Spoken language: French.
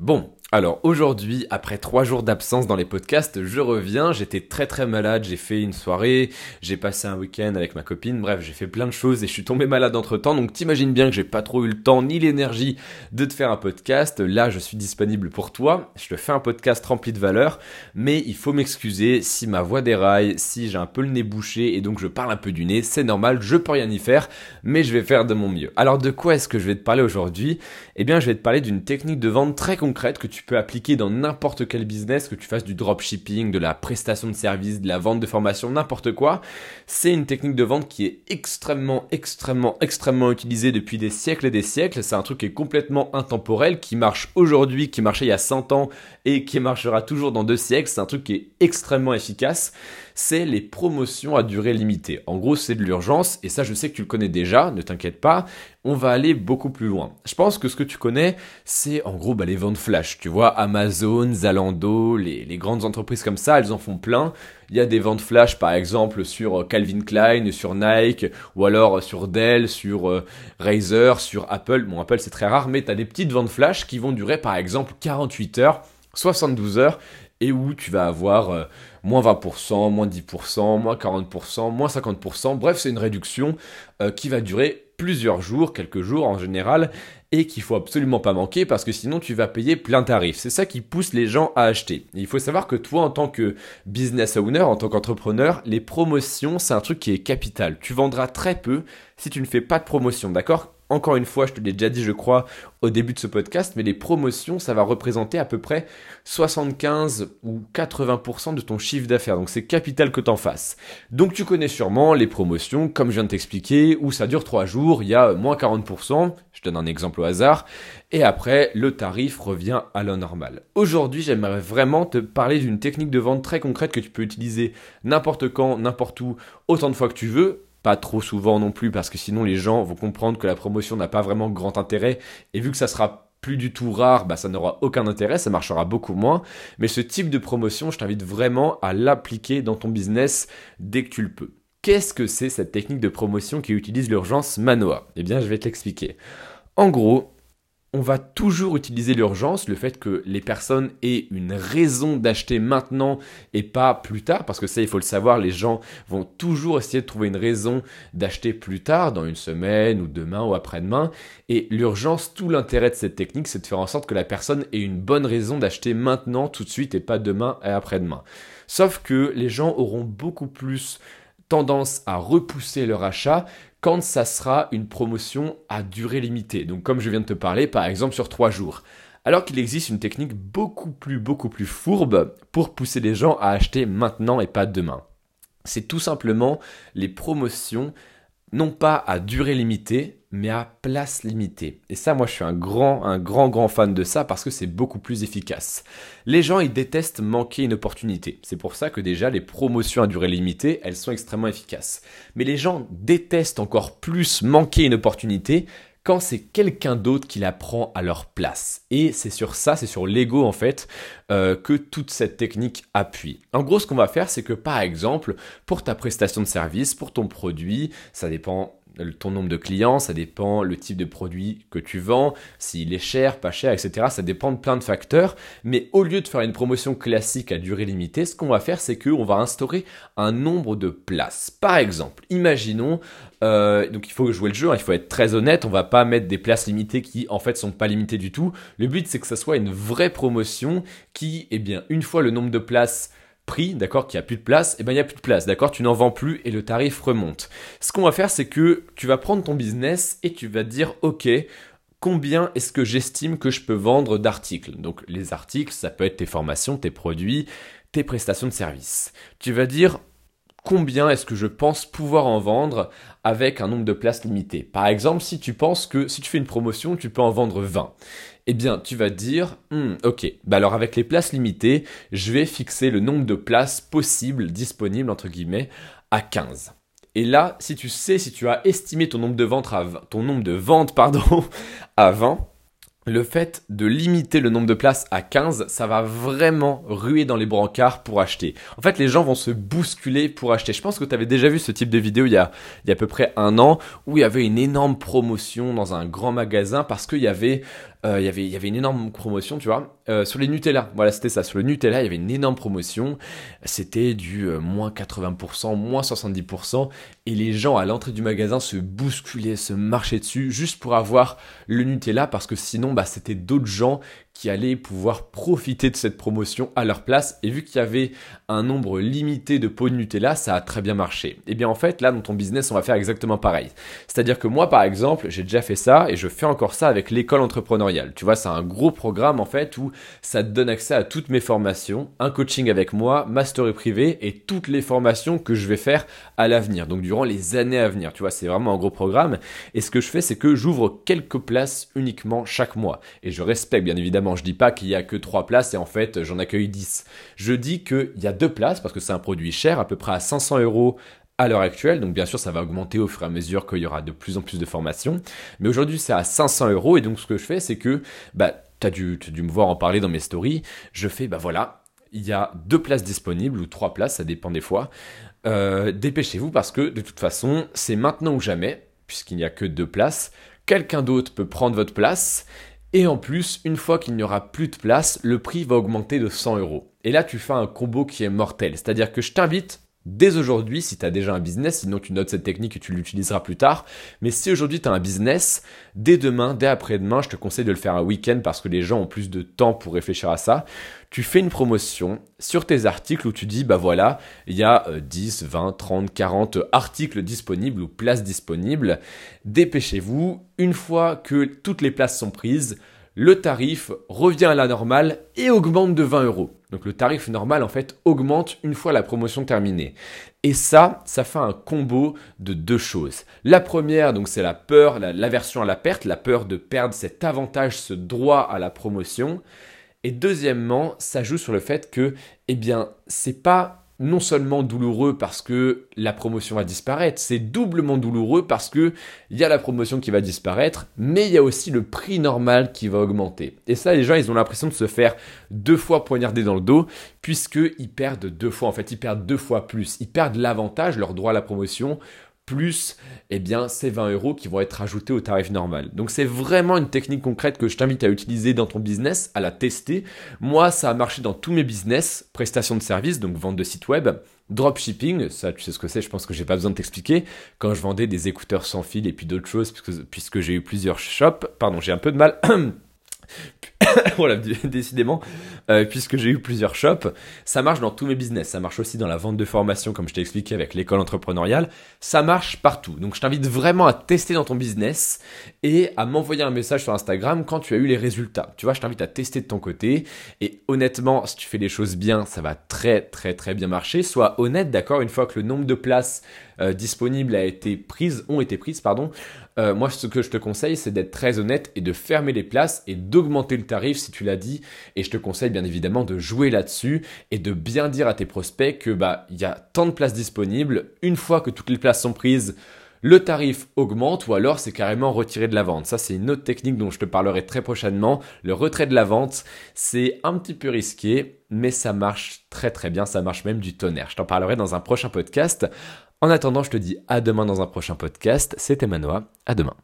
Bon, alors aujourd'hui, après trois jours d'absence dans les podcasts, je reviens. J'étais très très malade. J'ai fait une soirée, j'ai passé un week-end avec ma copine. Bref, j'ai fait plein de choses et je suis tombé malade entre temps. Donc t'imagines bien que j'ai pas trop eu le temps ni l'énergie de te faire un podcast. Là, je suis disponible pour toi. Je te fais un podcast rempli de valeur, mais il faut m'excuser si ma voix déraille, si j'ai un peu le nez bouché et donc je parle un peu du nez. C'est normal, je peux rien y faire, mais je vais faire de mon mieux. Alors de quoi est-ce que je vais te parler aujourd'hui? Eh bien, je vais te parler d'une technique de vente très concrète que tu tu peux appliquer dans n'importe quel business, que tu fasses du dropshipping, de la prestation de services, de la vente de formation, n'importe quoi. C'est une technique de vente qui est extrêmement, extrêmement, extrêmement utilisée depuis des siècles et des siècles. C'est un truc qui est complètement intemporel, qui marche aujourd'hui, qui marchait il y a 100 ans et qui marchera toujours dans deux siècles. C'est un truc qui est extrêmement efficace. C'est les promotions à durée limitée. En gros, c'est de l'urgence et ça, je sais que tu le connais déjà, ne t'inquiète pas. On va aller beaucoup plus loin. Je pense que ce que tu connais, c'est en gros bah, les ventes flash. Tu vois, Amazon, Zalando, les, grandes entreprises comme ça, elles en font plein. Il y a des ventes flash par exemple sur Calvin Klein, sur Nike, ou alors sur Dell, sur euh, Razer, sur Apple. Bon, Apple c'est très rare, mais tu as des petites ventes flash qui vont durer par exemple 48 heures 72 heures et où tu vas avoir euh, moins 20%, moins 10%, moins 40%, moins 50%. Bref, c'est une réduction euh, qui va durer plusieurs jours, quelques jours en général, et qu'il faut absolument pas manquer parce que sinon tu vas payer plein tarif. C'est ça qui pousse les gens à acheter. il faut savoir que toi, en tant que business owner, en tant qu'entrepreneur, les promotions, c'est un truc qui est capital. Tu vendras très peu si tu ne fais pas de promotion, d'accord? Encore une fois, je te l'ai déjà dit, je crois, au début de ce podcast, mais les promotions, ça va représenter à peu près 75 ou 80% de ton chiffre d'affaires. Donc c'est capital que t'en fasses. Donc tu connais sûrement les promotions, comme je viens de t'expliquer, où ça dure 3 jours, il y a moins 40%, je donne un exemple au hasard, et après, le tarif revient à la normale. Aujourd'hui, j'aimerais vraiment te parler d'une technique de vente très concrète que tu peux utiliser n'importe quand, n'importe où, autant de fois que tu veux, pas trop souvent non plus parce que sinon les gens vont comprendre que la promotion n'a pas vraiment grand intérêt et vu que ça sera plus du tout rare, bah ça n'aura aucun intérêt, ça marchera beaucoup moins. Mais ce type de promotion, je t'invite vraiment à l'appliquer dans ton business dès que tu le peux. Qu'est-ce que c'est cette technique de promotion qui utilise l'urgence Manoa? Eh bien, je vais te l'expliquer. En gros, on va toujours utiliser l'urgence, le fait que les personnes aient une raison d'acheter maintenant et pas plus tard, parce que ça, il faut le savoir, les gens vont toujours essayer de trouver une raison d'acheter plus tard, dans une semaine ou demain ou après-demain. Et l'urgence, tout l'intérêt de cette technique, c'est de faire en sorte que la personne ait une bonne raison d'acheter maintenant, tout de suite, et pas demain et après-demain. Sauf que les gens auront beaucoup plus tendance à repousser leur achat quand ça sera une promotion à durée limitée. Donc comme je viens de te parler, par exemple sur trois jours. Alors qu'il existe une technique beaucoup plus, beaucoup plus fourbe pour pousser les gens à acheter maintenant et pas demain. C'est tout simplement les promotions non pas à durée limitée, mais à place limitée. Et ça, moi, je suis un grand, un grand, grand fan de ça parce que c'est beaucoup plus efficace. Les gens, ils détestent manquer une opportunité. C'est pour ça que déjà, les promotions à durée limitée, elles sont extrêmement efficaces. Mais les gens détestent encore plus manquer une opportunité quand c'est quelqu'un d'autre qui la prend à leur place. Et c'est sur ça, c'est sur l'ego en fait, euh, que toute cette technique appuie. En gros, ce qu'on va faire, c'est que par exemple, pour ta prestation de service, pour ton produit, ça dépend ton nombre de clients, ça dépend le type de produit que tu vends, s'il est cher, pas cher, etc. Ça dépend de plein de facteurs. Mais au lieu de faire une promotion classique à durée limitée, ce qu'on va faire, c'est qu'on va instaurer un nombre de places. Par exemple, imaginons, euh, donc il faut jouer le jeu, hein, il faut être très honnête, on va pas mettre des places limitées qui en fait sont pas limitées du tout. Le but c'est que ça soit une vraie promotion qui, eh bien, une fois le nombre de places prix, d'accord, qu'il n'y a plus de place, et eh ben il n'y a plus de place, d'accord, tu n'en vends plus et le tarif remonte. Ce qu'on va faire, c'est que tu vas prendre ton business et tu vas dire, ok, combien est-ce que j'estime que je peux vendre d'articles? Donc les articles, ça peut être tes formations, tes produits, tes prestations de services. Tu vas dire, combien est-ce que je pense pouvoir en vendre avec un nombre de places limité. Par exemple, si tu penses que si tu fais une promotion, tu peux en vendre 20, eh bien, tu vas dire, hmm, ok, bah alors avec les places limitées, je vais fixer le nombre de places possibles, disponibles, entre guillemets, à 15. Et là, si tu sais, si tu as estimé ton nombre de ventes à, ton nombre de ventes, pardon, à 20, le fait de limiter le nombre de places à 15, ça va vraiment ruer dans les brancards pour acheter. En fait, les gens vont se bousculer pour acheter. Je pense que tu avais déjà vu ce type de vidéo il y, a, il y a à peu près un an où il y avait une énorme promotion dans un grand magasin parce qu'il y avait euh, il y avait une énorme promotion, tu vois, euh, sur les Nutella. Voilà, c'était ça. Sur le Nutella, il y avait une énorme promotion. C'était du euh, moins 80%, moins 70%. Et les gens à l'entrée du magasin se bousculaient, se marchaient dessus, juste pour avoir le Nutella, parce que sinon, bah, c'était d'autres gens qui allaient pouvoir profiter de cette promotion à leur place. Et vu qu'il y avait un nombre limité de pots de Nutella, ça a très bien marché. Et bien en fait, là, dans ton business, on va faire exactement pareil. C'est-à-dire que moi, par exemple, j'ai déjà fait ça et je fais encore ça avec l'école entrepreneuriale. Tu vois, c'est un gros programme en fait où ça donne accès à toutes mes formations, un coaching avec moi, ma privée et toutes les formations que je vais faire à l'avenir. Donc durant les années à venir. Tu vois, c'est vraiment un gros programme. Et ce que je fais, c'est que j'ouvre quelques places uniquement chaque mois. Et je respecte bien évidemment je dis pas qu'il y a que 3 places et en fait j'en accueille 10. Je dis qu'il y a deux places parce que c'est un produit cher, à peu près à 500 euros à l'heure actuelle. Donc bien sûr, ça va augmenter au fur et à mesure qu'il y aura de plus en plus de formations. Mais aujourd'hui, c'est à 500 euros. Et donc ce que je fais, c'est que, bah, tu dû, dû me voir en parler dans mes stories. Je fais, bah voilà, il y a deux places disponibles ou trois places, ça dépend des fois. Euh, dépêchez-vous parce que de toute façon, c'est maintenant ou jamais, puisqu'il n'y a que deux places. Quelqu'un d'autre peut prendre votre place et en plus, une fois qu'il n'y aura plus de place, le prix va augmenter de 100 euros. Et là, tu fais un combo qui est mortel. C'est-à-dire que je t'invite dès aujourd'hui, si tu as déjà un business, sinon tu notes cette technique et tu l'utiliseras plus tard. Mais si aujourd'hui tu as un business, dès demain, dès après-demain, je te conseille de le faire un week-end parce que les gens ont plus de temps pour réfléchir à ça. Tu fais une promotion sur tes articles où tu dis, bah voilà, il y a 10, 20, 30, 40 articles disponibles ou places disponibles. Dépêchez-vous. Une fois que toutes les places sont prises, le tarif revient à la normale et augmente de 20 euros. Donc le tarif normal en fait augmente une fois la promotion terminée. Et ça, ça fait un combo de deux choses. La première, donc c'est la peur, l'aversion à la perte, la peur de perdre cet avantage, ce droit à la promotion. Et deuxièmement, ça joue sur le fait que, eh bien, c'est pas non seulement douloureux parce que la promotion va disparaître, c'est doublement douloureux parce que il y a la promotion qui va disparaître, mais il y a aussi le prix normal qui va augmenter. Et ça, les gens, ils ont l'impression de se faire deux fois poignarder dans le dos, puisqu'ils perdent deux fois, en fait, ils perdent deux fois plus. Ils perdent l'avantage, leur droit à la promotion, plus eh bien, ces 20 euros qui vont être ajoutés au tarif normal. Donc c'est vraiment une technique concrète que je t'invite à utiliser dans ton business, à la tester. Moi, ça a marché dans tous mes business, prestations de services, donc vente de site web, dropshipping, ça tu sais ce que c'est, je pense que j'ai pas besoin de t'expliquer, quand je vendais des écouteurs sans fil et puis d'autres choses, puisque, puisque j'ai eu plusieurs shops, pardon, j'ai un peu de mal voilà, décidément, euh, puisque j'ai eu plusieurs shops, ça marche dans tous mes business. Ça marche aussi dans la vente de formation, comme je t'ai expliqué avec l'école entrepreneuriale. Ça marche partout. Donc, je t'invite vraiment à tester dans ton business et à m'envoyer un message sur Instagram quand tu as eu les résultats. Tu vois, je t'invite à tester de ton côté. Et honnêtement, si tu fais les choses bien, ça va très, très, très bien marcher. Sois honnête, d'accord, une fois que le nombre de places euh, disponibles a été prises, ont été prises, pardon. Euh, moi, ce que je te conseille, c'est d'être très honnête et de fermer les places et d'augmenter le tarif si tu l'as dit. Et je te conseille bien évidemment de jouer là-dessus et de bien dire à tes prospects que bah il y a tant de places disponibles. Une fois que toutes les places sont prises, le tarif augmente ou alors c'est carrément retiré de la vente. Ça, c'est une autre technique dont je te parlerai très prochainement. Le retrait de la vente, c'est un petit peu risqué, mais ça marche très très bien. Ça marche même du tonnerre. Je t'en parlerai dans un prochain podcast. En attendant, je te dis à demain dans un prochain podcast. C'était Manoa. À demain.